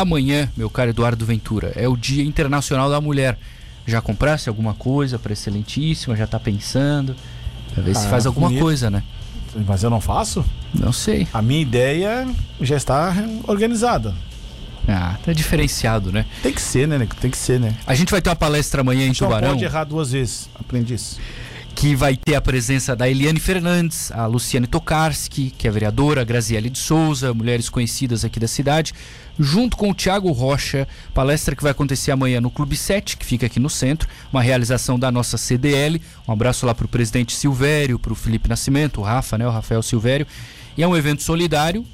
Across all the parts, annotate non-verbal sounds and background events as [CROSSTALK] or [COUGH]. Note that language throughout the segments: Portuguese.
amanhã, meu caro Eduardo Ventura, é o Dia Internacional da Mulher. Já comprasse alguma coisa para Excelentíssima? Já tá pensando? Pra ver se Ah, faz alguma bonito. coisa, né? Mas eu não faço? Não sei. A minha ideia já está organizada. Ah, tá diferenciado, né? Tem que ser, né? Nego? Tem que ser, né? A gente vai ter uma palestra amanhã em Não Tubarão. pode errar duas vezes. Aprendi isso. Que vai ter a presença da Eliane Fernandes, a Luciane Tokarski, que é vereadora, a Graziele de Souza, mulheres conhecidas aqui da cidade, junto com o Tiago Rocha, palestra que vai acontecer amanhã no Clube 7, que fica aqui no centro, uma realização da nossa CDL. Um abraço lá para o presidente Silvério, para o Felipe Nascimento, o Rafa, né, o Rafael Silvério. E é um evento solidário.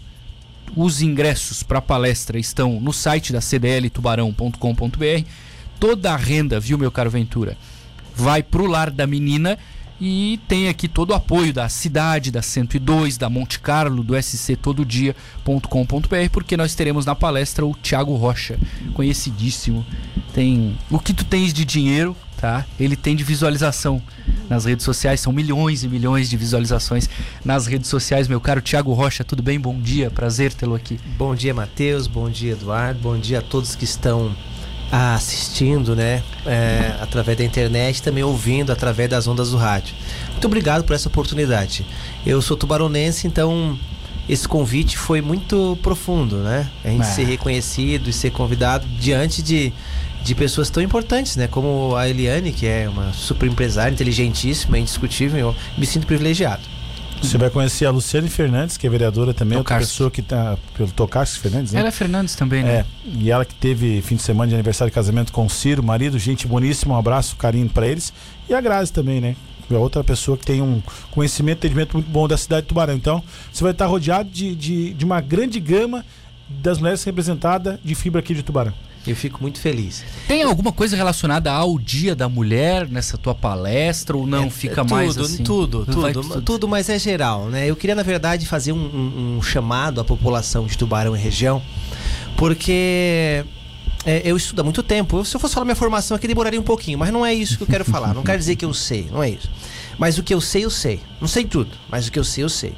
Os ingressos para a palestra estão no site da cdltubarão.com.br. Toda a renda, viu, meu caro Ventura? Vai pro lar da menina e tem aqui todo o apoio da cidade, da 102, da Monte Carlo, do sctododia.com.br, porque nós teremos na palestra o Thiago Rocha, conhecidíssimo. Tem o que tu tens de dinheiro, tá? Ele tem de visualização nas redes sociais, são milhões e milhões de visualizações nas redes sociais. Meu caro Thiago Rocha, tudo bem? Bom dia, prazer tê-lo aqui. Bom dia, Matheus. Bom dia, Eduardo. Bom dia a todos que estão assistindo, né? é, através da internet, também ouvindo através das ondas do rádio. Muito obrigado por essa oportunidade. Eu sou tubaronense, então esse convite foi muito profundo, né? A gente Ah. ser reconhecido e ser convidado diante de, de pessoas tão importantes, né? Como a Eliane, que é uma super empresária, inteligentíssima, indiscutível. Eu me sinto privilegiado. Você vai conhecer a Luciane Fernandes, que é vereadora também, outra Tokarski. pessoa que tá pelo Tokarski Fernandes, né? Ela é Fernandes também, né? É, e ela que teve fim de semana de aniversário de casamento com o Ciro, marido, gente boníssima, um abraço, carinho pra eles. E a Grazi também, né? É outra pessoa que tem um conhecimento, entendimento muito bom da cidade de Tubarão. Então, você vai estar rodeado de, de, de uma grande gama das mulheres representadas de fibra aqui de Tubarão. Eu fico muito feliz. Tem alguma coisa relacionada ao Dia da Mulher nessa tua palestra ou não É, fica é mais tudo, assim? Tudo, Vai tudo, tudo, mas é geral, né? Eu queria, na verdade, fazer um, um- um chamado à população de Tubarão e região, porque é, eu estudo há muito tempo. Se eu fosse falar minha formação aqui, demoraria um pouquinho, mas não é isso que eu quero [LAUGHS] falar. Não quero dizer que eu sei, não é isso. Mas o que eu sei, eu sei. Não sei tudo, mas o que eu sei, eu sei.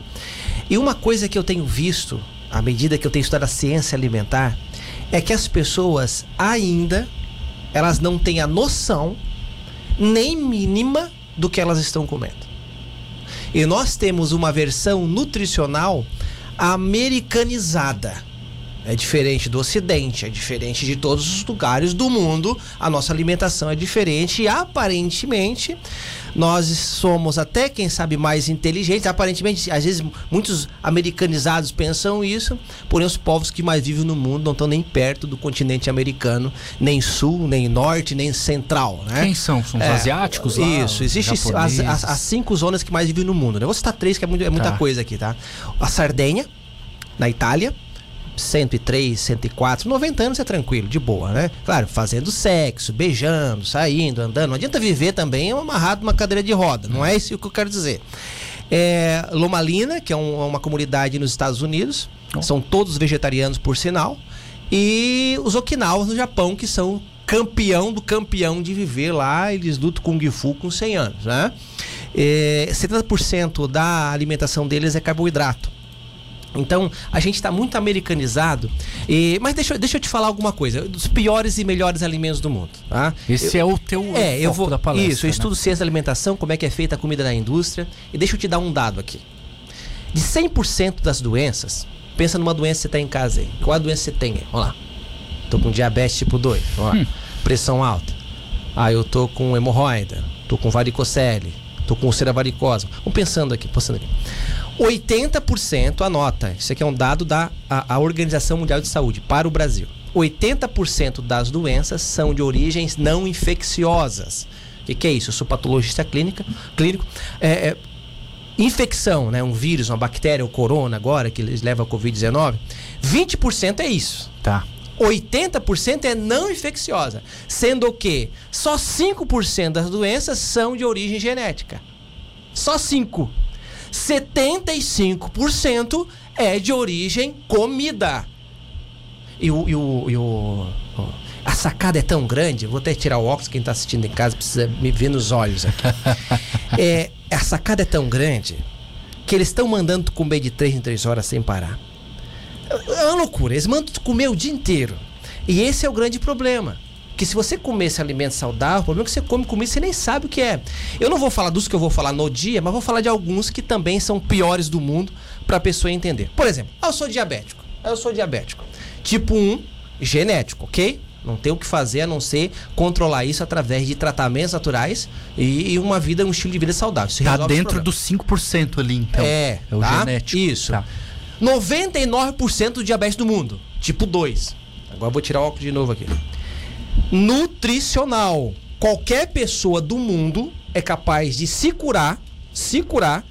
E uma coisa que eu tenho visto, à medida que eu tenho estudado a ciência alimentar, é que as pessoas ainda elas não têm a noção nem mínima do que elas estão comendo. E nós temos uma versão nutricional americanizada. É diferente do Ocidente, é diferente de todos os lugares do mundo. A nossa alimentação é diferente e aparentemente nós somos até quem sabe mais inteligentes. Aparentemente, às vezes muitos americanizados pensam isso, porém os povos que mais vivem no mundo não estão nem perto do continente americano, nem sul, nem norte, nem central, né? Quem são? São os É, asiáticos lá? Isso, existem as, as, as cinco zonas que mais vivem no mundo. né? Vou citar três, que é, muito- é muita Tá. coisa aqui, tá? A Sardenha, na Itália, 103, 104, 90 anos é tranquilo, de boa, né? Claro, fazendo sexo, beijando, saindo, andando. Não adianta viver também amarrado numa cadeira de roda, não é isso que eu quero dizer. É, Lomalina, que é um- uma comunidade nos Estados Unidos, Oh. são todos vegetarianos, por sinal. E os Okinawas no Japão, que são campeão do campeão de viver lá, eles lutam Kung Fu com 100 anos, né? É, 70% da alimentação deles é carboidrato. Então, a gente está muito americanizado. E, mas deixa, eu- deixa eu te falar alguma coisa. Dos piores e melhores alimentos do mundo. Tá? Esse é o teu É, eu vou. da palestra. isso, eu né? estudo ciência da alimentação, como é que é feita a comida na indústria. E deixa eu te dar um dado aqui. De 100% das doenças, pensa numa doença que você tem em casa aí. Qual a doença você tem? Vamos lá. Tô com diabetes tipo 2. Vamos lá. Pressão alta. Ah, eu tô com hemorroida. Tô com varicocele. Tô com úlcera varicosa. Vamos pensando aqui, pensando aqui. 80%, anota, isso aqui é um dado da a, a Organização Mundial de Saúde para o Brasil. 80% das doenças são de origens não infecciosas. O que, que é isso? Eu sou patologista clínica, clínico. É, é, infecção, né? Um vírus, uma bactéria, o corona agora, que eles levam a Covid-19, 20% é isso. Tá. 80% é não infecciosa, sendo que só 5% das doenças são de origem genética. Só 5. 75% é de origem comida. E o, e o, e o- a sacada é tão grande, vou até tirar o óculos, quem está assistindo em casa precisa me ver nos olhos aqui. [LAUGHS] é, a sacada é tão grande que eles estão mandando comer de 3 em 3 horas sem parar. É uma loucura, eles mandam comer o dia inteiro. E esse é o grande problema. Que se você comer esse alimento saudável, o problema é que você come comida e você nem sabe o que é. Eu não vou falar dos que eu vou falar no dia, mas vou falar de alguns que também são piores do mundo para a pessoa entender. Por exemplo, ah, eu sou diabético. Ah, eu sou diabético. Tipo 1, genético, ok? Não tem o que fazer a não ser controlar isso através de tratamentos naturais e, uma vida, um estilo de vida saudável. Isso Tá dentro dos 5% ali, então. É, É o tá? genético. Isso. Tá. 99% do diabetes do mundo, tipo 2. Agora eu vou tirar o óculos de novo aqui. Nutricional. Qualquer pessoa do mundo é capaz de se curar, se curar,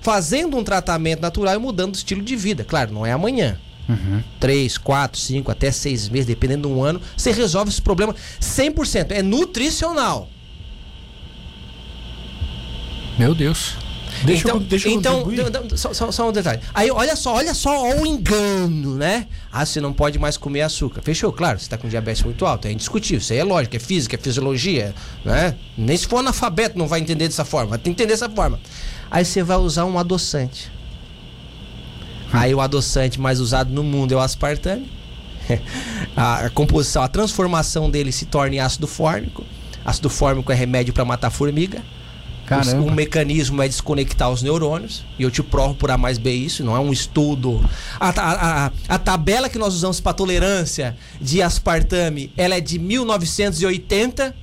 fazendo um tratamento natural e mudando o estilo de vida. Claro, não é amanhã. Uhum. 3, 4, 5, até 6 meses, dependendo de um ano, você resolve esse problema 100%. É nutricional. Meu Deus. Deixa então, eu, deixa eu então contribuir. d- d- só, só- só um detalhe. Aí, olha só, olha só o engano, né? Ah, você não pode mais comer açúcar. Fechou, claro, você está com diabetes muito alto, é indiscutível. Isso aí é lógico, é física, é fisiologia, né? Nem se for analfabeto não vai entender dessa forma, ter que entender dessa forma. Aí você vai usar um adoçante. Aí o adoçante mais usado no mundo é o aspartame. [LAUGHS] a, a composição, a transformação dele se torna em ácido fórmico. Ácido fórmico é remédio para matar formiga. Caramba. O, o mecanismo é desconectar os neurônios. E eu te provo por A mais B isso, não é um estudo. A, a, a, a tabela que nós usamos para tolerância de aspartame, ela é de 1980.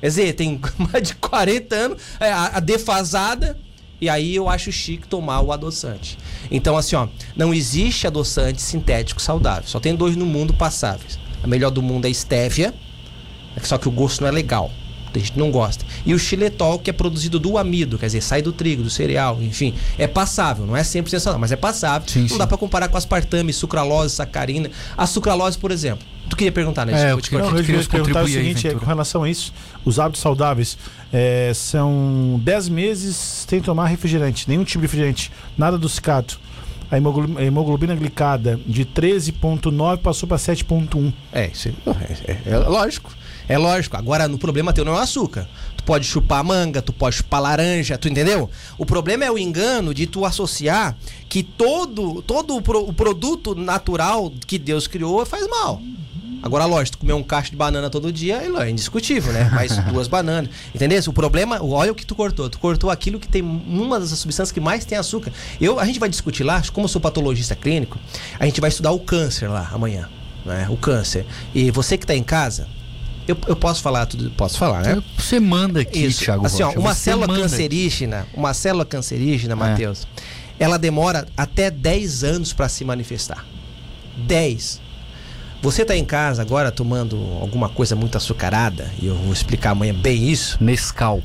Quer dizer, tem [LAUGHS] mais de 40 anos, é, a, a defasada. E aí eu acho chique tomar o adoçante. Então, assim, ó, não existe adoçante sintético saudável. Só tem dois no mundo passáveis. A melhor do mundo é a estévia, só que o gosto não é legal. A gente não gosta. E o xilitol, que é produzido do amido, quer dizer, sai do trigo, do cereal, enfim. É passável, não é 100% saudável, mas é passável. Sim, não sim. dá pra comparar com aspartame, sucralose, sacarina. A sucralose, por exemplo. Tu queria perguntar, né? É, eu te queria- cortar. Não, eu queria perguntar o seguinte, é, com relação a isso, os hábitos saudáveis é, são 10 meses sem tomar refrigerante, nenhum tipo de refrigerante, nada adocicado. A hemoglobina, a hemoglobina glicada de 13.9 passou para 7.1. É, isso é, é- é lógico. É lógico. Agora, no problema teu não é o açúcar. Tu pode chupar manga, tu pode chupar laranja, tu entendeu? O problema é o engano de tu associar que todo, todo o, pro- o produto natural que Deus criou faz mal. Agora, lógico, tu comer um cacho de banana todo dia é indiscutível, né? Mais [LAUGHS] duas bananas. Entendeu? O problema, olha o que tu cortou. Tu cortou aquilo que tem uma das substâncias que mais tem açúcar. Eu, a gente vai discutir lá, como eu sou patologista clínico, a gente vai estudar o câncer lá amanhã. Né? O câncer. E você que está em casa, eu, eu posso falar tudo? Posso falar, né? Você manda aqui, Isso. Thiago assim, ó, uma célula manda aqui. cancerígena, uma célula cancerígena, É. Matheus, ela demora até 10 anos para se manifestar. 10. Você tá em casa agora tomando alguma coisa muito açucarada, e eu vou explicar amanhã bem isso. Nescau.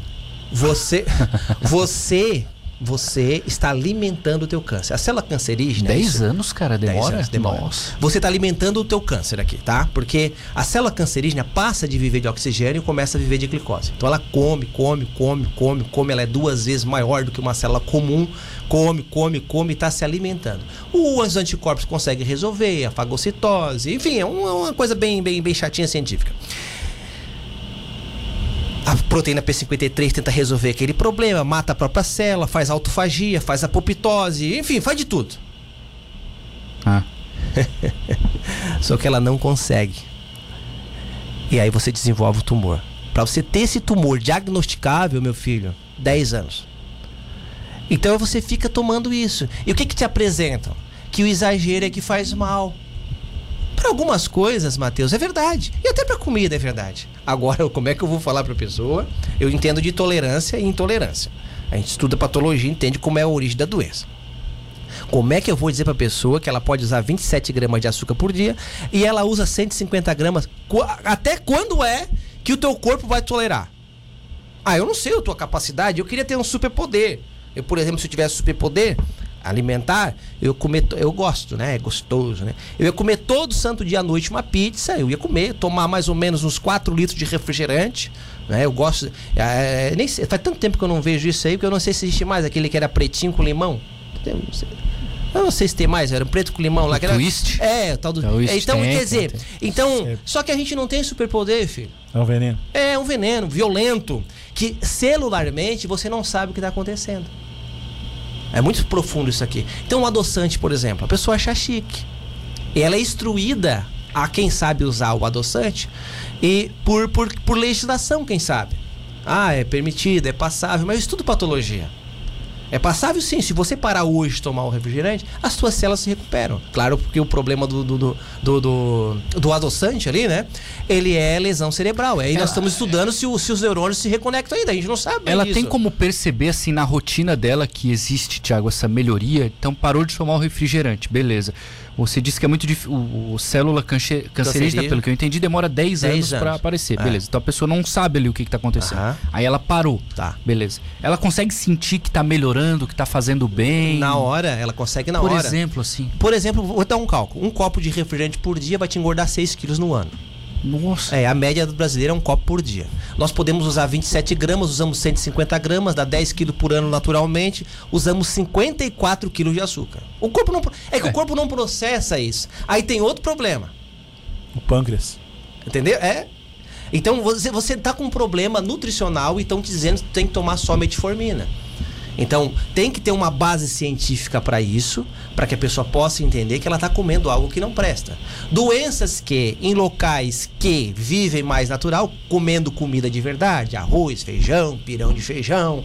Você [LAUGHS] você você está alimentando o teu câncer. A célula cancerígena, 10 isso- anos, cara, 10 demora? anos, demora. Nossa. Você está alimentando o teu câncer aqui, tá? Porque a célula cancerígena passa de viver de oxigênio e começa a viver de glicose. Então ela come, come, come, come, come. Ela é duas vezes maior do que uma célula comum. Come, come, come e está se alimentando. Os anticorpos conseguem resolver, a fagocitose, enfim, é uma, uma coisa bem, bem, bem chatinha científica. A proteína P53 tenta resolver aquele problema, mata a própria célula, faz autofagia, faz apoptose, enfim, faz de tudo. Ah. [LAUGHS] Só que ela não consegue. E aí você desenvolve o tumor. Para você ter esse tumor diagnosticável, meu filho, 10 anos. Então você fica tomando isso. E o que que te apresentam? Que o exagero é que faz mal. Para algumas coisas, Matheus, é verdade. E até para comida é verdade. Agora, como é que eu vou falar para pessoa? Eu entendo de tolerância e intolerância. A gente estuda patologia, entende como é a origem da doença. Como é que eu vou dizer pra pessoa que ela pode usar 27 gramas de açúcar por dia e ela usa 150 gramas? Até quando é que o teu corpo vai tolerar? Ah, eu não sei a tua capacidade, eu queria ter um superpoder. Eu, por exemplo, se eu tivesse superpoder alimentar, eu comer, eu gosto, né? É gostoso, né? Eu ia comer todo santo dia à noite uma pizza, eu ia comer, tomar mais ou menos uns 4 litros de refrigerante, né? Eu gosto, é, nem sei, faz tanto tempo que eu não vejo isso aí, porque eu não sei se existe mais aquele que era pretinho com limão. Eu não sei. Eu não sei se tem mais, era um preto com limão lá. O que era- twist? É, tal do. Twist É, então, tem, quer dizer, tem. então, Certo. só que a gente não tem superpoder, filho. É um veneno. É um veneno violento que celularmente você não sabe o que está acontecendo. É muito profundo isso aqui. Então, um adoçante, por exemplo, a pessoa acha chique. Ela é instruída Há quem sabe usar o adoçante e por, por, por legislação, quem sabe. Ah, é permitido, é passável, mas isso tudo patologia. É passável sim. Se você parar hoje de tomar o refrigerante, as suas células se recuperam. Claro, porque o problema do, do, do, do, do, do adoçante ali, né? Ele é lesão cerebral. Aí nós estamos estudando se, o- se os neurônios se reconectam ainda. A gente não sabe. Ela tem como perceber, assim, na rotina dela que existe, Thiago, essa melhoria. Então parou de tomar o refrigerante, beleza. Você disse que é muito difícil. O, o célula cancerígena, Cancerígena. pelo que eu entendi, demora 10, 10 anos para anos. aparecer. É. Beleza. Então a pessoa não sabe ali o que, está acontecendo. Aham. Aí ela parou. Tá. Beleza. Ela consegue sentir que tá melhorando, que tá fazendo bem. Na hora, ela consegue na Por hora. exemplo, assim. Por exemplo, vou dar um cálculo. Um copo de refrigerante por dia vai te engordar 6 quilos no ano. Nossa. É, a média do brasileiro é um copo por dia. Nós podemos usar 27 gramas, usamos 150 gramas, dá 10 quilos por ano naturalmente, usamos 54 quilos de açúcar. O corpo não, é que É. o corpo não processa isso. Aí tem outro problema, O pâncreas. entendeu? É. Então você, você tá com um problema nutricional e estão dizendo que tem que tomar só metformina. Então, tem que ter uma base científica para isso, para que a pessoa possa entender que ela está comendo algo que não presta. Doenças que, em locais que vivem mais natural, comendo comida de verdade, arroz, feijão, pirão de feijão.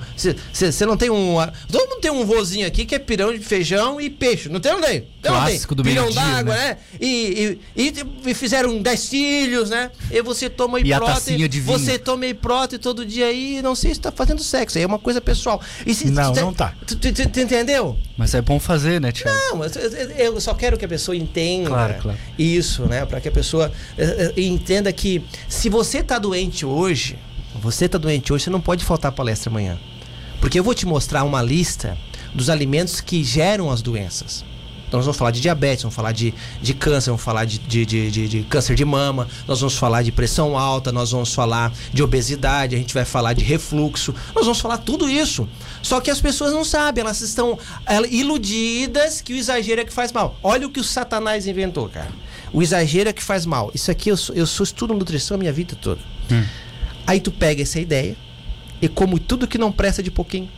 Você não tem um. Todo mundo tem um vozinho aqui que é pirão de feijão e peixe, não tem? Não tem? Tem, não tem? Clássico do Pirão d'água, né? né? E, e, e- e fizeram 10 filhos, né? E você toma E hiprótese, você toma hiprótese todo dia aí, não sei se tá fazendo sexo, aí é uma coisa pessoal. E se- Não, tu- não tá. Tu, tu- tu- tu entendeu? Mas é bom fazer, né, Thiago? Não, mas eu- eu só quero que a pessoa entenda Claro, claro. isso, né? Para que a pessoa eh, eh, entenda que se você tá doente hoje, você tá doente hoje, você não pode faltar à palestra amanhã. Porque eu vou te mostrar uma lista dos alimentos que geram as doenças. Então nós vamos falar de diabetes, vamos falar de, de câncer, vamos falar de, de, de, de- de câncer de mama, nós vamos falar de pressão alta, nós vamos falar de obesidade, a gente vai falar de refluxo, nós vamos falar tudo isso. Só que as pessoas não sabem, elas estão ela- iludidas que o exagero é que faz mal. Olha o que o Satanás inventou, cara. O exagero é que faz mal. Isso aqui eu sou, eu sou estudo nutrição a minha vida toda. Aí tu pega essa ideia e como tudo que não presta de pouquinho.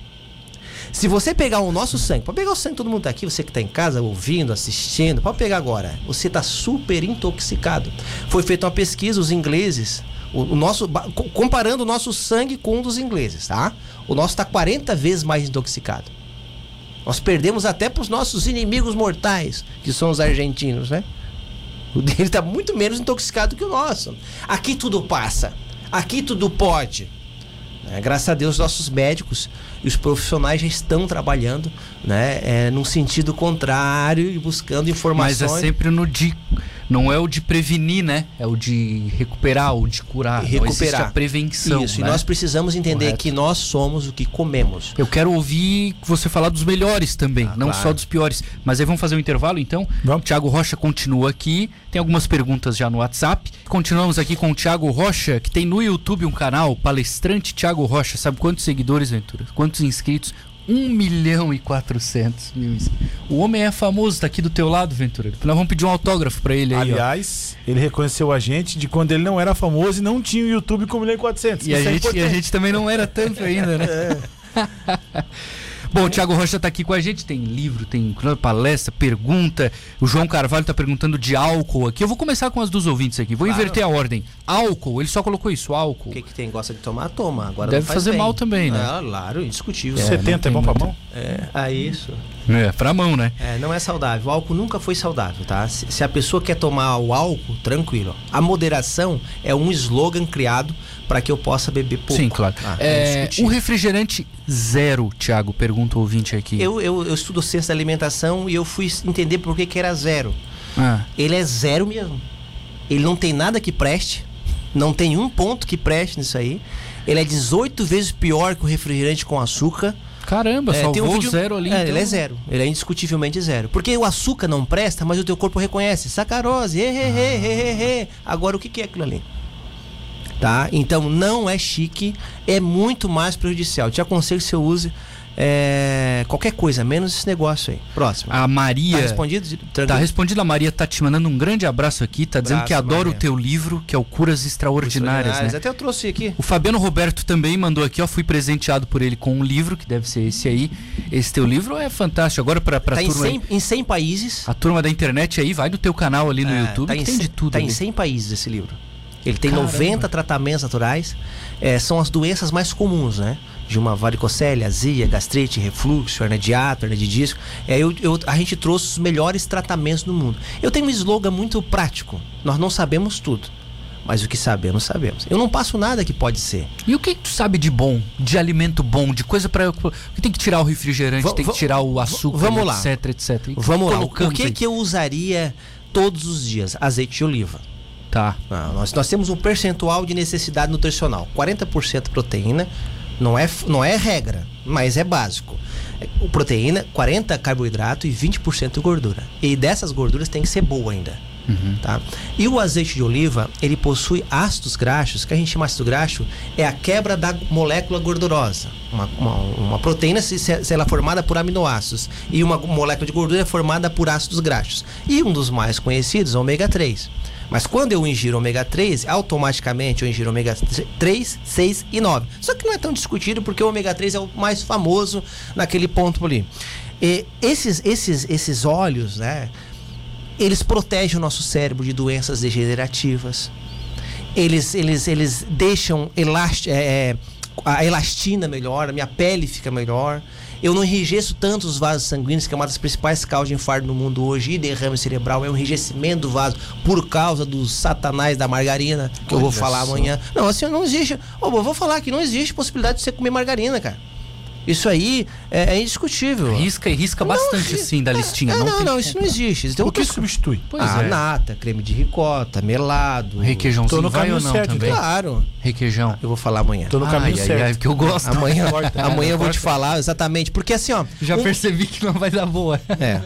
Se você pegar o nosso sangue, pode pegar o sangue, todo mundo tá aqui, você que tá em casa ouvindo, assistindo, pode pegar agora. Você tá super intoxicado. Foi feita uma pesquisa, os ingleses, o, o nosso, comparando o nosso sangue com um dos ingleses, tá? O nosso tá 40 vezes mais intoxicado. Nós perdemos até pros nossos inimigos mortais, que são os argentinos, né? O dele tá muito menos intoxicado que o nosso. Aqui tudo passa. Aqui tudo pode. É, graças a Deus, nossos médicos e os profissionais já estão trabalhando né, é, num sentido contrário e buscando Mas informações. é sempre no de. Não é o de prevenir, né? É o de recuperar, o de curar. E Não recuperar. a prevenção. Isso, né? e nós precisamos entender Correto. que nós somos o que comemos. Eu quero ouvir você falar dos melhores também, Ah, não claro. só dos piores. Mas aí vamos fazer um intervalo então. Vamos. O Thiago Rocha continua aqui. Tem algumas perguntas já no WhatsApp. Continuamos aqui com o Thiago Rocha, que tem no YouTube um canal, Palestrante Thiago Rocha. Sabe quantos seguidores, Ventura? Quantos inscritos? 1 milhão e 400 mil inscritos. O homem é famoso, tá aqui do teu lado, Ventura. Nós vamos pedir um autógrafo pra ele aí, ó. Aliás, ele reconheceu a gente de quando ele não era famoso e não tinha o YouTube com 1 milhão e 400. E a, é gente, e a gente também não era tanto ainda, né? [LAUGHS] [LAUGHS] Bom, o Thiago Rocha tá aqui com a gente, tem livro, tem palestra, pergunta. O João Carvalho tá perguntando de álcool aqui. Eu vou começar com as dos ouvintes aqui. Vou Claro. inverter a ordem. Álcool, ele só colocou isso, álcool. O que, que tem? Gosta de tomar? Toma. Agora Deve faz fazer bem. mal também, né? Ah, claro, indiscutível. É, 70 é bom pra muito. mão? É, ah, isso. É, pra mão, né? É, não é saudável. O álcool nunca foi saudável, tá? Se, se a pessoa quer tomar o álcool, tranquilo. A moderação é um slogan criado para que eu possa beber pouco. Sim, claro. Ah, É, o indiscutível. refrigerante zero, Thiago, pergunta o ouvinte aqui. eu, eu, eu estudo ciência da alimentação e eu fui entender por que, que era zero. Ah, Ele é zero mesmo. Ele não tem nada que preste. Não tem um ponto que preste nisso aí. Ele é 18 vezes pior que o refrigerante com açúcar. caramba, É, salvou tem um o vídeo- zero ali. É, então. Ele é zero. Ele é indiscutivelmente zero. Porque o açúcar não presta, mas o teu corpo reconhece. Sacarose, he, he, he, he, he, he. Agora o que, que é aquilo ali? Tá? Então não é chique, é muito mais prejudicial. Te aconselho que você use É, qualquer coisa, menos esse negócio aí. Próximo. A Maria. Tá respondido? Tá Tranquilo? respondido. A Maria tá te mandando um grande abraço aqui. Tá dizendo que Abraço, adora Maria. o teu livro, que é o Curas Extraordinárias, né? Até eu trouxe aqui. O Fabiano Roberto também mandou aqui, ó. Fui presenteado por ele com um livro, que deve ser esse aí. Esse teu livro é fantástico. Agora, pra, pra Tá em turma, aí- 100, em 100 países. a turma da internet aí, vai no teu canal ali no É, YouTube, tá em tem 100 de tudo. Tá em ali. 100 países esse livro. Ele tem Caramba. 90 tratamentos naturais. É, são as doenças mais comuns, né? De uma varicocele, azia, gastrite, refluxo, hernia de ato, hernia de disco. É, eu, eu- a gente trouxe os melhores tratamentos do mundo. Eu tenho um slogan muito prático. Nós não sabemos tudo. Mas o que sabemos, sabemos. Eu não passo nada que pode ser. E o que, que tu sabe de bom, de alimento bom, de coisa pra. Porque tem que tirar o refrigerante, Va- tem que tirar o açúcar, vamos lá. etc, etc. E Vamos lá. O colocamos que, que eu usaria todos os dias? Azeite de oliva. Tá. Não, nós, nós temos um percentual de necessidade nutricional. 40% proteína, não é, não é regra, mas é básico. É, o proteína, 40% carboidrato e 20% gordura. E dessas gorduras tem que ser boa ainda. Tá? E o azeite de oliva, ele possui ácidos graxos, que a gente chama ácido graxo, é a quebra da molécula gordurosa. Uma, uma, uma proteína, se, se ela é formada por aminoácidos, e uma molécula de gordura é formada por ácidos graxos. E um dos mais conhecidos é ômega 3. Mas quando eu ingiro ômega 3, automaticamente eu ingiro ômega 3, 6 e 9. Só que não é tão discutido porque o ômega 3 é o mais famoso naquele ponto ali. E esses, esses, esses óleos, né? Eles protegem o nosso cérebro de doenças degenerativas. Eles, eles, eles deixam elasti é, é, a elastina melhor, a minha pele fica melhor. Eu não enrijeço tanto os vasos sanguíneos, que é uma das principais causas de infarto no mundo hoje, e derrame cerebral, é o enrijecimento do vaso por causa dos satanás da margarina, que eu vou Olha falar só. amanhã. Não, assim, não existe. Eu vou falar que não existe possibilidade de você comer margarina, cara. Isso aí é, é indiscutível. Risca e risca bastante ri- assim da listinha. É, não, não, tem não, que isso não existe. Tem O que outras substitui? Pois ah, é. nata, creme de ricota, melado. Requeijãozinho Tô no vai caminho ou não certo, também? Claro. Requeijão. Eu vou falar amanhã. Tô no caminho ai, certo. ai, que eu gosto. Amanhã, amanhã eu vou te falar exatamente. Porque assim, ó. Já um- percebi que não vai dar boa. É.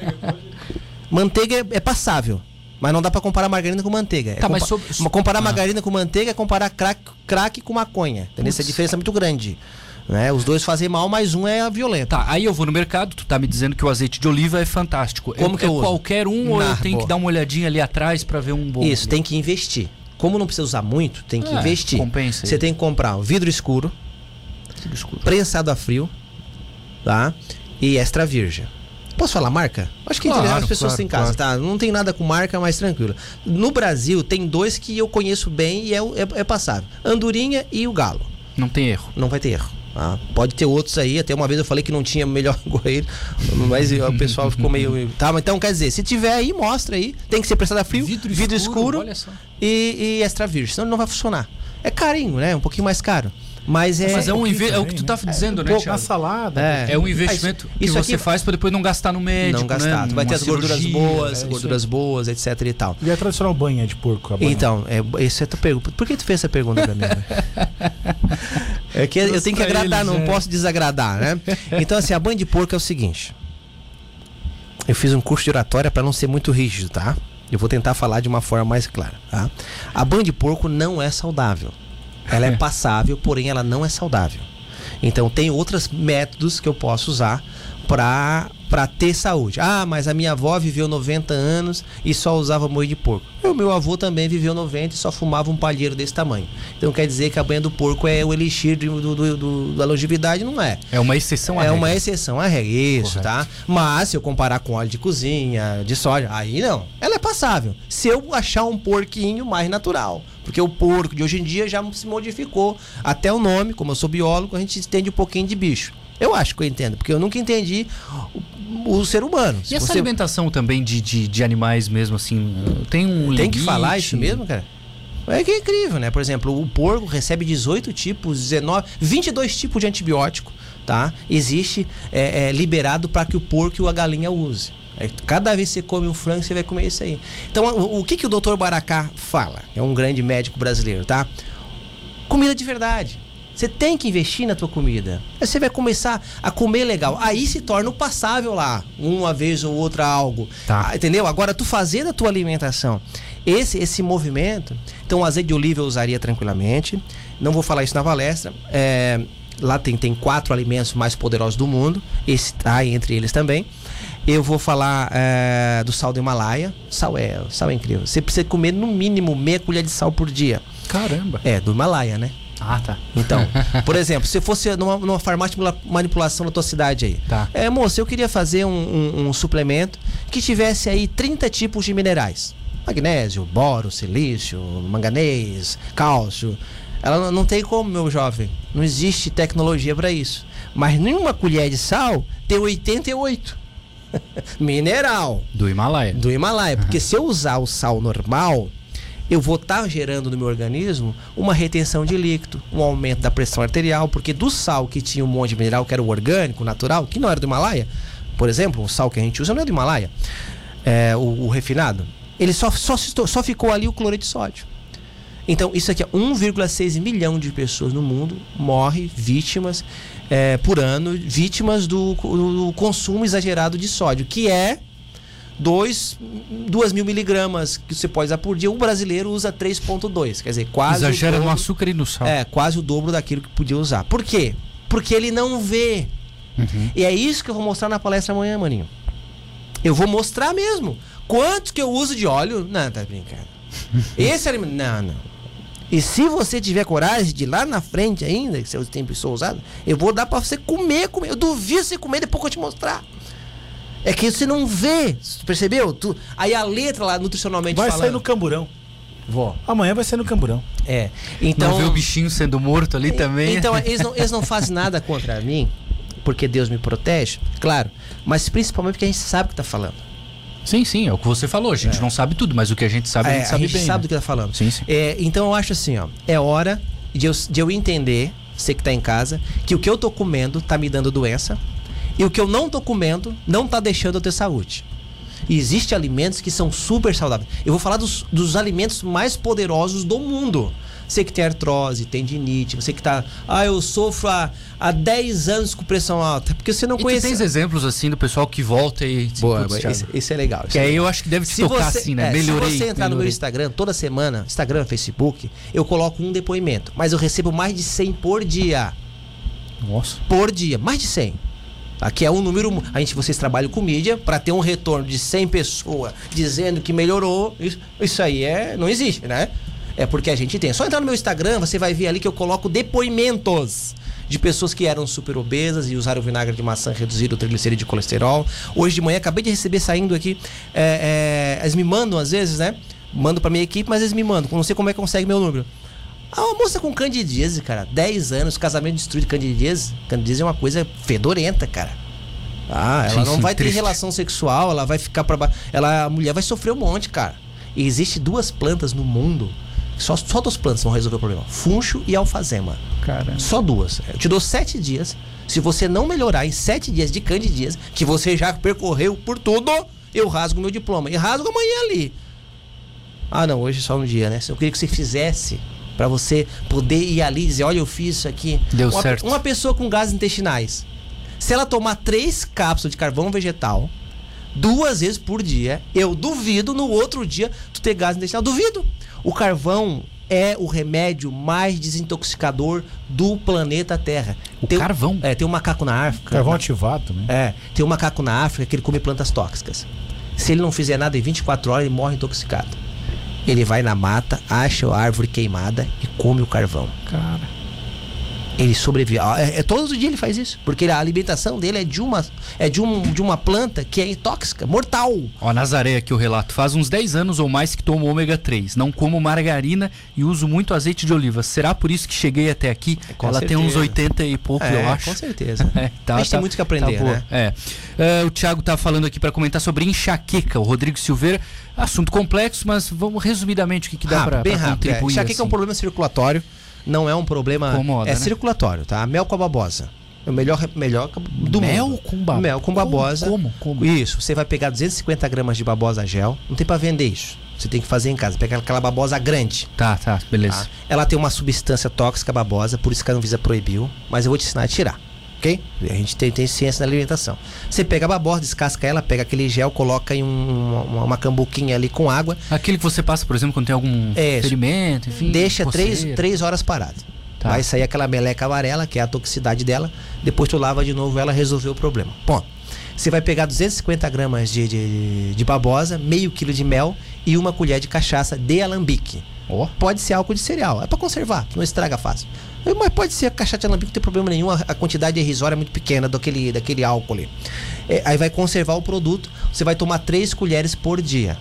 Manteiga é, é passável. Mas não dá pra comparar margarina com manteiga. É Tá, mas compa- sobre- comparar Ah. margarina com manteiga é comparar crack, crack com maconha. Entendeu? Essa diferença é muito grande. Né? Os dois fazem mal, mas um é violento. Tá, aí eu vou no mercado, tu tá me dizendo que o azeite de oliva é fantástico. Como é, que eu é uso? qualquer um ou eu Nah, tenho boa. que dar uma olhadinha ali atrás pra ver um bom? Isso, tem que investir. Como não precisa usar muito, tem que É, investir. compensa. Você tem que comprar um vidro escuro, Desculpa. prensado a frio, tá? E extra virgem. Posso falar marca? Acho que Claro, as pessoas claro, têm em casa, tá? Não tem nada com marca, mas tranquilo. No Brasil, tem dois que eu conheço bem e é, é, é passável. Andorinha e o Galo. Não tem erro. Não vai ter erro. Tá? Pode ter outros aí. Até uma vez eu falei que não tinha melhor [LAUGHS] goleiro, mas o pessoal ficou meio... Tá, então quer dizer, se tiver aí, mostra aí. Tem que ser prestado a frio, vidro, escuro, Olha só. e, e extra virgem. Senão não vai funcionar. É carinho, né? Um pouquinho mais caro. Mas é... Mas é, um é o que tu né? tá dizendo, né, pouco na salada. É. É um investimento Ah, isso- que isso você aqui- faz pra depois não gastar no médico, não gastar. né? Tu vai ter as gorduras cirurgia, boas, é isso gorduras boas, etc e tal. E a tradicional banha de porco? A banha? Então, é, isso é a tua pergunta. Por que tu fez essa pergunta pra mim? velho? [LAUGHS] é que eu tenho que agradar, eles, não é. posso desagradar, né? Então, assim, a banha de porco é o seguinte. Eu fiz um curso de oratória pra não ser muito rígido, tá? Eu vou tentar falar de uma forma mais clara, tá? A banha de porco não é saudável. Ela é passável, porém ela não é saudável. Então tem outros métodos que eu posso usar pra, pra ter saúde. Ah, mas a minha avó viveu 90 anos e só usava moído de porco. E o meu avô também viveu 90 e só fumava um palheiro desse tamanho. Então quer dizer que a banha do porco é o elixir do, do- do- da longevidade? Não é. É uma exceção à É regra. uma exceção à regra, isso, Correto. tá? Mas se eu comparar com óleo de cozinha, de soja, aí não. Ela é passável. Se eu achar um porquinho mais natural. Porque o porco de hoje em dia já se modificou. Até o nome, como eu sou biólogo, a gente entende um pouquinho de bicho. Eu acho que eu entendo, porque eu nunca entendi o, o ser humano. E Se essa você alimentação também de, de, de animais mesmo, assim, tem um tem que limite? falar isso mesmo, cara? É que é incrível, né? Por exemplo, o porco recebe 18 tipos, 19, 22 tipos de antibiótico, tá? Existe é, é, liberado para que o porco e a galinha use. É, cada vez que você come um frango, você vai comer isso aí. Então, o, o que, que o Dr. Baracá fala? É um grande médico brasileiro, tá? Comida de verdade. Você tem que investir na tua comida. Aí você vai começar a comer legal. Aí se torna o passável lá, uma vez ou outra algo. Tá. Ah, Entendeu? Agora tu fazer a tua alimentação. Esse esse movimento, então o azeite de oliva eu usaria tranquilamente. Não vou falar isso na palestra. É, Lá tem, tem quatro alimentos mais poderosos do mundo. Esse tá entre eles também. Eu vou falar é, do sal do Himalaia. Sal é, sal é incrível. Você precisa comer no mínimo meia colher de sal por dia. Caramba. É, do Himalaia, né? Ah, tá. Então, [LAUGHS] por exemplo, se fosse numa, numa farmácia de manipulação na tua cidade aí. Tá. É, moça, eu queria fazer um, um, um suplemento que tivesse aí 30 tipos de minerais. Magnésio, boro, silício, manganês, cálcio. Ela não, tem como, meu jovem. Não existe tecnologia para isso. Mas nenhuma colher de sal tem 88. [LAUGHS] Mineral Do Himalaia. do Himalaia. Porque [LAUGHS] se eu usar o sal normal, eu vou estar gerando no meu organismo uma retenção de líquido, um aumento da pressão arterial, porque do sal que tinha um monte de mineral, que era o orgânico, natural, que não era do Himalaia, por exemplo, o sal que a gente usa não é do Himalaia, é, o, o refinado, ele só, só, só ficou ali o cloreto de sódio. Então, isso aqui é 1,6 milhão de pessoas no mundo morre vítimas é, por ano, vítimas do, do consumo exagerado de sódio, que é 2 mil miligramas que você pode usar por dia. O brasileiro usa 3,2, quer dizer, quase. Exagera no dobro- açúcar e no sal. É, quase o dobro daquilo que podia usar. Por quê? Porque ele não vê. Uhum. E é isso que eu vou mostrar na palestra amanhã, maninho. Eu vou mostrar mesmo. Quanto que eu uso de óleo? Não, tá brincando. [LAUGHS] Esse alimento. Não, não. E se você tiver coragem de ir lá na frente ainda, que seu tempo sou usado, eu vou dar pra você comer, comer. Eu duvido você comer, depois que eu te mostrar. É que você não vê, percebeu? Tu, aí a letra lá, nutricionalmente Vai falando... sair no camburão. Vó. Amanhã vai ser no camburão. É. Então... Não vê o bichinho sendo morto ali também. Então, [LAUGHS] eles não, eles não fazem nada contra mim, porque Deus me protege, claro, mas principalmente porque a gente sabe o que tá falando. Sim, sim, é o que você falou. A gente não sabe tudo, mas o que a gente sabe, a É, gente sabe a gente bem. sabe né? do que tá falando. Sim, sim. É, então eu acho assim, ó, é hora de eu, de eu entender, você que tá em casa, que o que eu tô comendo tá me dando doença e o que eu não tô comendo não tá deixando eu ter saúde. E existem alimentos que são super saudáveis. Eu vou falar dos, dos alimentos mais poderosos do mundo. Você que tem artrose, tendinite, você que tá. Ah, eu sofro há, há 10 anos com pressão alta. Porque você não E conhece. tens exemplos assim do pessoal que volta e. Boa, esse, esse é legal. esse Que é aí legal. eu acho que deve te Se tocar você, assim, né? é, melhorei. se você entrar no meu melhorei. Instagram toda semana, Instagram, Facebook, eu coloco um depoimento. Mas eu recebo mais de 100 por dia. Nossa. Por dia. Mais de 100. Aqui é um número. A gente, vocês trabalham com mídia para ter um retorno de 100 pessoas dizendo que melhorou. Isso, isso aí é, não existe, né? É porque a gente tem. Só entrar no meu Instagram, você vai ver ali que eu coloco depoimentos de pessoas que eram super obesas e usaram vinagre de maçã, reduziram o triglicerídeo de colesterol. Hoje de manhã, acabei de receber saindo aqui. É, é, eles me mandam às vezes, né? Mando pra minha equipe, mas eles me mandam. Não sei como é que consegue meu número. Ah, uma moça com candidíase, cara. 10 anos, casamento destruído de candidíase. Candidíase é uma coisa fedorenta, cara. Ah, ela não vai ter triste. relação sexual, ela vai ficar pra baixo. Ela, a mulher vai sofrer um monte, cara. E existe duas plantas no mundo. Só, só duas plantas vão resolver o problema: funcho e alfazema. Caramba. Só duas. Eu te dou sete dias. Se você não melhorar em sete dias de candidíase, que você já percorreu por tudo, eu rasgo meu diploma. E rasgo amanhã ali. Ah, não, hoje é só um dia, né? Eu queria que você fizesse pra você poder ir ali e dizer: olha, eu fiz isso aqui. Deu uma, certo. Uma pessoa com gases intestinais. Se ela tomar três cápsulas de carvão vegetal duas vezes por dia, eu duvido no outro dia tu ter gás intestinal. Duvido. O carvão é o remédio mais desintoxicador do planeta Terra. O Tem- carvão? É, tem um macaco na África. Carvão ativado, né? É, tem um macaco na África que ele come plantas tóxicas. Se ele não fizer nada em 24 horas, ele morre intoxicado. Ele vai na mata, acha a árvore queimada e come o carvão. Cara. Ele sobrevive. Ah, É, é todos os dias ele faz isso, porque a alimentação dele é de uma é de, um, de uma planta que é tóxica, mortal. Ó, Nazaré aqui o relato. Faz uns 10 anos ou mais que tomo ômega 3. Não como margarina e uso muito azeite de oliva. Será por isso que cheguei até aqui? Com Ela tem uns certeza. 80 e pouco, eu acho. com certeza. [LAUGHS] É, tá, a gente tá- tem muito que aprender, tá né? É. É, o Thiago tá falando aqui para comentar sobre enxaqueca. O Rodrigo Silveira, assunto complexo, mas vamos resumidamente o que, que dá para rápido. É. contribuir. Enxaqueca é um assim. problema circulatório, não é um problema. Incomoda, é né? circulatório, tá? Mel com a babosa. É o melhor, melhor do Mel mundo. com babosa? Mel com babosa. Como? Como? Isso. Você vai pegar 250 gramas de babosa gel. Não tem pra vender isso. Você tem que fazer em casa. Pega aquela babosa grande. Tá, tá, beleza. Tá? Ela tem uma substância tóxica babosa, por isso que a Anvisa proibiu. Mas eu vou te ensinar a tirar. Ok? A gente tem, tem ciência na alimentação. Você pega a babosa, descasca ela, pega aquele gel, coloca em um- uma, uma cambuquinha ali com água. Aquele que você passa, por exemplo, quando tem algum É, ferimento, enfim. deixa três, coceira. três horas parado. Tá. Vai sair aquela meleca amarela, que é a toxicidade dela. Depois tu lava de novo ela resolveu o problema. Ponto. Você vai pegar 250 gramas de, de, de babosa, meio quilo de mel e uma colher de cachaça de alambique. Ó. Pode ser álcool de cereal, é pra conservar, não estraga fácil. Mas pode ser cachaça de alambique, não tem problema nenhum, a, a quantidade irrisória é muito pequena daquele, daquele álcool ali. É, aí vai conservar o produto, você vai tomar 3 colheres por dia.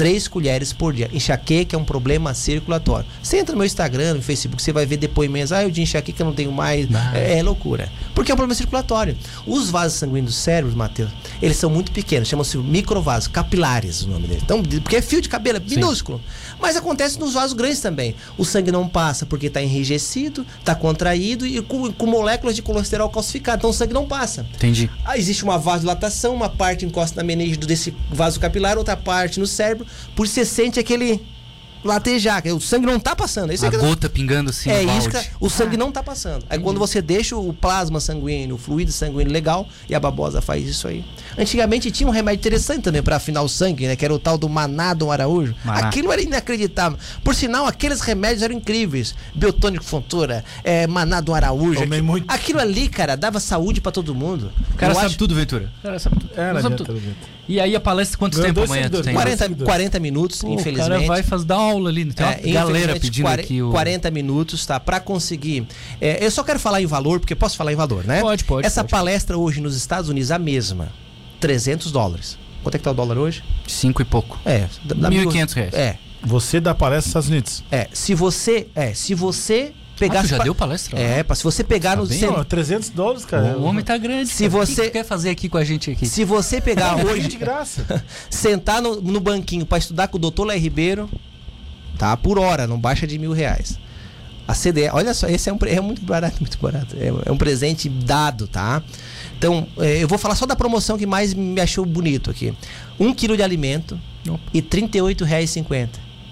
3 colheres por dia. Enxaqueca é um problema circulatório. Você entra no meu Instagram, no Facebook, você vai ver depoimentos. Ah, eu de enxaqueca eu não tenho mais. Ah. É, é loucura. Porque é um problema circulatório. Os vasos sanguíneos do cérebro, Matheus, eles são muito pequenos. Chamam-se microvasos, capilares o nome deles. Então, porque é fio de cabelo, é minúsculo. Mas acontece nos vasos grandes também. O sangue não passa porque está enrijecido, está contraído e com, com moléculas de colesterol calcificado. Então o sangue não passa. Entendi. Ah, existe uma vasodilatação, uma parte encosta na meningite desse vaso capilar, outra parte no cérebro, por isso você sente aquele latejar, que o sangue não tá passando. Isso A é que- gota pingando assim é no isso balde. que o sangue não tá passando. Aí quando você deixa o plasma sanguíneo, o fluido sanguíneo legal, e a babosa faz isso aí. Antigamente tinha um remédio interessante também para afinar o sangue, né? Que era o tal do Maná do Araújo. Maná. Aquilo era inacreditável. Por sinal, aqueles remédios eram incríveis. Biotônico Fontoura, é, Maná do Araújo. Aquilo, muito. aquilo ali, cara, dava saúde para todo mundo. O cara Eu sabe acho- tudo, Ventura. O cara sabe tudo. É, não sabe tudo. E aí a palestra, quanto Ganhou tempo amanhã tem? 40, seguidores. 40 minutos, Pô, infelizmente. O cara vai fazer dar aula ali. né? Tem uma É, galera pedindo 40, aqui o... 40 minutos, tá? Pra conseguir. É, eu só quero falar em valor, porque posso falar em valor, né? Pode, pode, Essa pode. palestra hoje nos Estados Unidos, a mesma. 300 dólares. Quanto é que tá o dólar hoje? Cinco e pouco. É. dá- dá 1.500 reais. É. Você dá palestra nos Estados Unidos. É. Se você. É, se você pegar. Ah, já pa- deu palestra? É, pá, se você pegar Tá no. bem, Não, 300 dólares, cara. O homem tá grande. Se cara. O que você- que tu quer fazer aqui com a gente aqui? Se você pegar [LAUGHS] Hoje de graça. [LAUGHS] sentar no, no banquinho pra estudar com o doutor Léo Ribeiro, tá? Por hora, não baixa de mil reais. A CDE, olha só, esse é, um, é muito barato, muito barato. É, é um presente dado, tá? Então, é, eu vou falar só da promoção que mais me achou bonito aqui. Um quilo de alimento Opa. e R$ 38,50.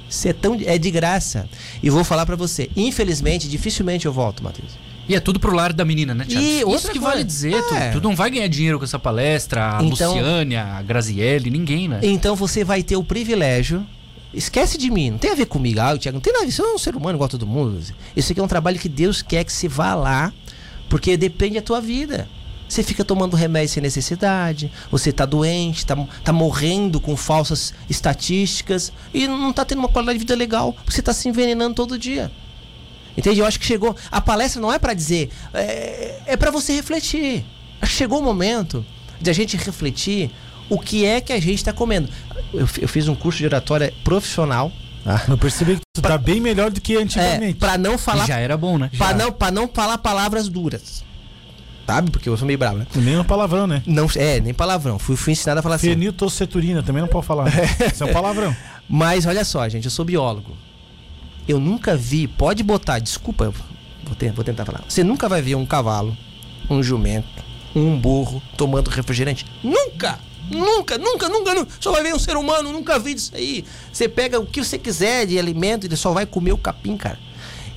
Isso é, tão, é de graça. E vou falar pra você, infelizmente, dificilmente eu volto, Matheus. E é tudo pro lar da menina, né, Thiago? E Isso outra que coisa- vale dizer. Tu, É. tu não vai ganhar dinheiro com essa palestra. A Então- Luciane, a Graziele, ninguém, né? Então você vai ter o privilégio. Esquece de mim, não tem a ver comigo, ah, Thiago, não tem nada a ver, você é um ser humano igual a todo mundo. Isso aqui é um trabalho que Deus quer que você vá lá, porque depende da tua vida. Você fica tomando remédio sem necessidade, você tá doente, tá, tá morrendo com falsas estatísticas e não tá tendo uma qualidade de vida legal, porque você tá se envenenando todo dia. Entende? Eu acho que chegou. A palestra não é pra dizer, é, é para você refletir. Acho que chegou o momento de a gente refletir o que é que a gente está comendo. Eu, eu fiz um curso de oratória profissional. Eu percebi que tu tá bem melhor do que É, antigamente. para não falar. já era bom, né? Pra não, pra não falar palavras duras. Sabe? Porque eu sou meio bravo, né? Nem um palavrão, né? Não, é, nem palavrão. Fui, fui ensinado a falar assim. Feniltoceturina, também não pode falar. né? [LAUGHS] Isso é um palavrão. Mas olha só, gente, eu sou biólogo. Eu nunca vi, pode botar, desculpa, vou, ten- vou tentar falar. Você nunca vai ver um cavalo, um jumento, um burro tomando refrigerante. Nunca! Nunca, nunca, nunca, nunca. Só vai ver um ser humano, nunca vi isso aí. Você pega o que você quiser de alimento, ele só vai comer o capim, cara.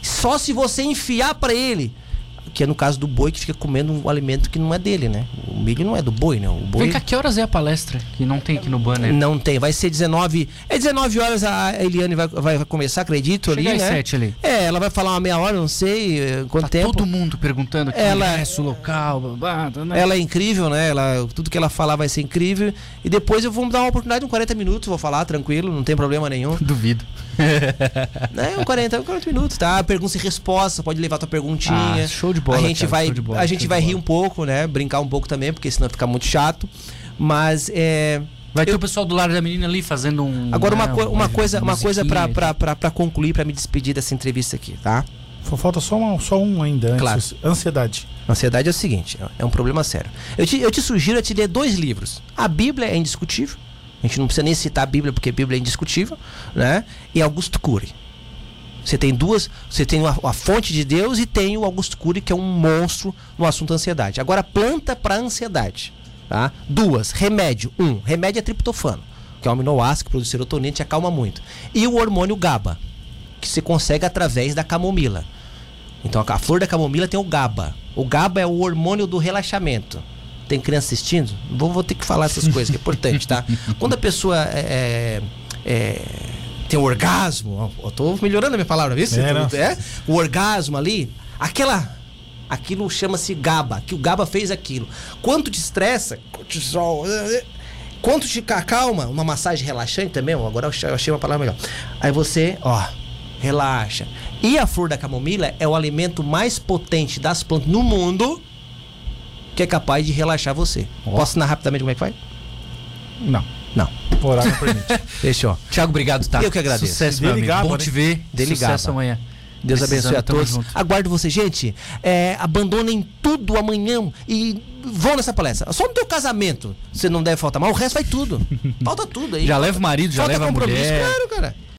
Só se você enfiar pra ele. Que é no caso do boi que fica comendo um alimento que não é dele, né? O milho não é do boi, né? O boi. Vem cá, que horas é a palestra? Que não tem aqui no banner. Não tem, vai ser 19. É 19 horas a Eliane vai, vai começar, acredito, Chega ali, às né? sete ali. É, ela vai falar uma meia hora, não sei eh, quanto Tá tempo. todo mundo perguntando aqui. Ela- ingresso local, babado, né? Ela é incrível, né? Ela, tudo que ela falar vai ser incrível. E depois eu vou dar uma oportunidade de um 40 minutos, vou falar tranquilo, não tem problema nenhum. Duvido. [LAUGHS] É, um 40, um 40 minutos, tá? Pergunta e resposta, pode levar tua perguntinha. Ah, show de bola, A gente cara, vai, bola, a gente vai rir um pouco, né? Brincar um pouco também, porque senão fica muito chato. Mas é. Vai ter o pessoal do lar da menina ali fazendo um. Agora uma, né, co- uma coisa, uma coisa pra, musiquinha. pra, pra, pra concluir, pra me despedir dessa entrevista aqui, tá? Falta só, uma- só um ainda antes. Claro. Ansiedade. Ansiedade é o seguinte, é um problema sério. Eu te, eu te sugiro a te ler dois livros. A Bíblia é indiscutível. A gente não precisa nem citar a Bíblia porque a Bíblia é indiscutível, né? E Augusto Cury. Você tem duas, você tem a, a fonte de Deus e tem o Augusto Cury que é um monstro no assunto ansiedade. Agora planta para ansiedade, tá? Duas, remédio. Um, remédio é triptofano, que é um aminoácido que produz serotonina e acalma muito. E o hormônio GABA, que se consegue através da camomila. Então a flor da camomila tem o GABA. O GABA é o hormônio do relaxamento. Tem criança assistindo? Vou, vou ter que falar essas coisas, que é importante, tá? [LAUGHS] Quando a pessoa é, é, tem o orgasmo. Eu tô melhorando a minha palavra, viu? É, é? O orgasmo ali, aquela. Aquilo chama-se GABA, que o GABA fez aquilo. Quanto te estressa, cortisol. Quanto te acalma, uma massagem relaxante também, agora eu achei- eu achei uma palavra melhor. Aí você, ó, relaxa. E a flor da camomila é o alimento mais potente das plantas no mundo que é capaz de relaxar você. Posso ensinar rapidamente como é que faz? Não. Não. O horário não permite. [LAUGHS] Fechou. Tiago, obrigado, tá? Eu que agradeço. Sucesso, meu amigo. Bom né? te ver. Sucesso amanhã. Deus Precisando, abençoe a todos. junto. Aguardo você, gente. É, abandonem tudo amanhã e vão nessa palestra. Só no teu casamento você não deve faltar, mas o resto vai tudo. [LAUGHS] Falta tudo aí. Já leva o marido, já Falta leva a compromisso, mulher. claro, cara.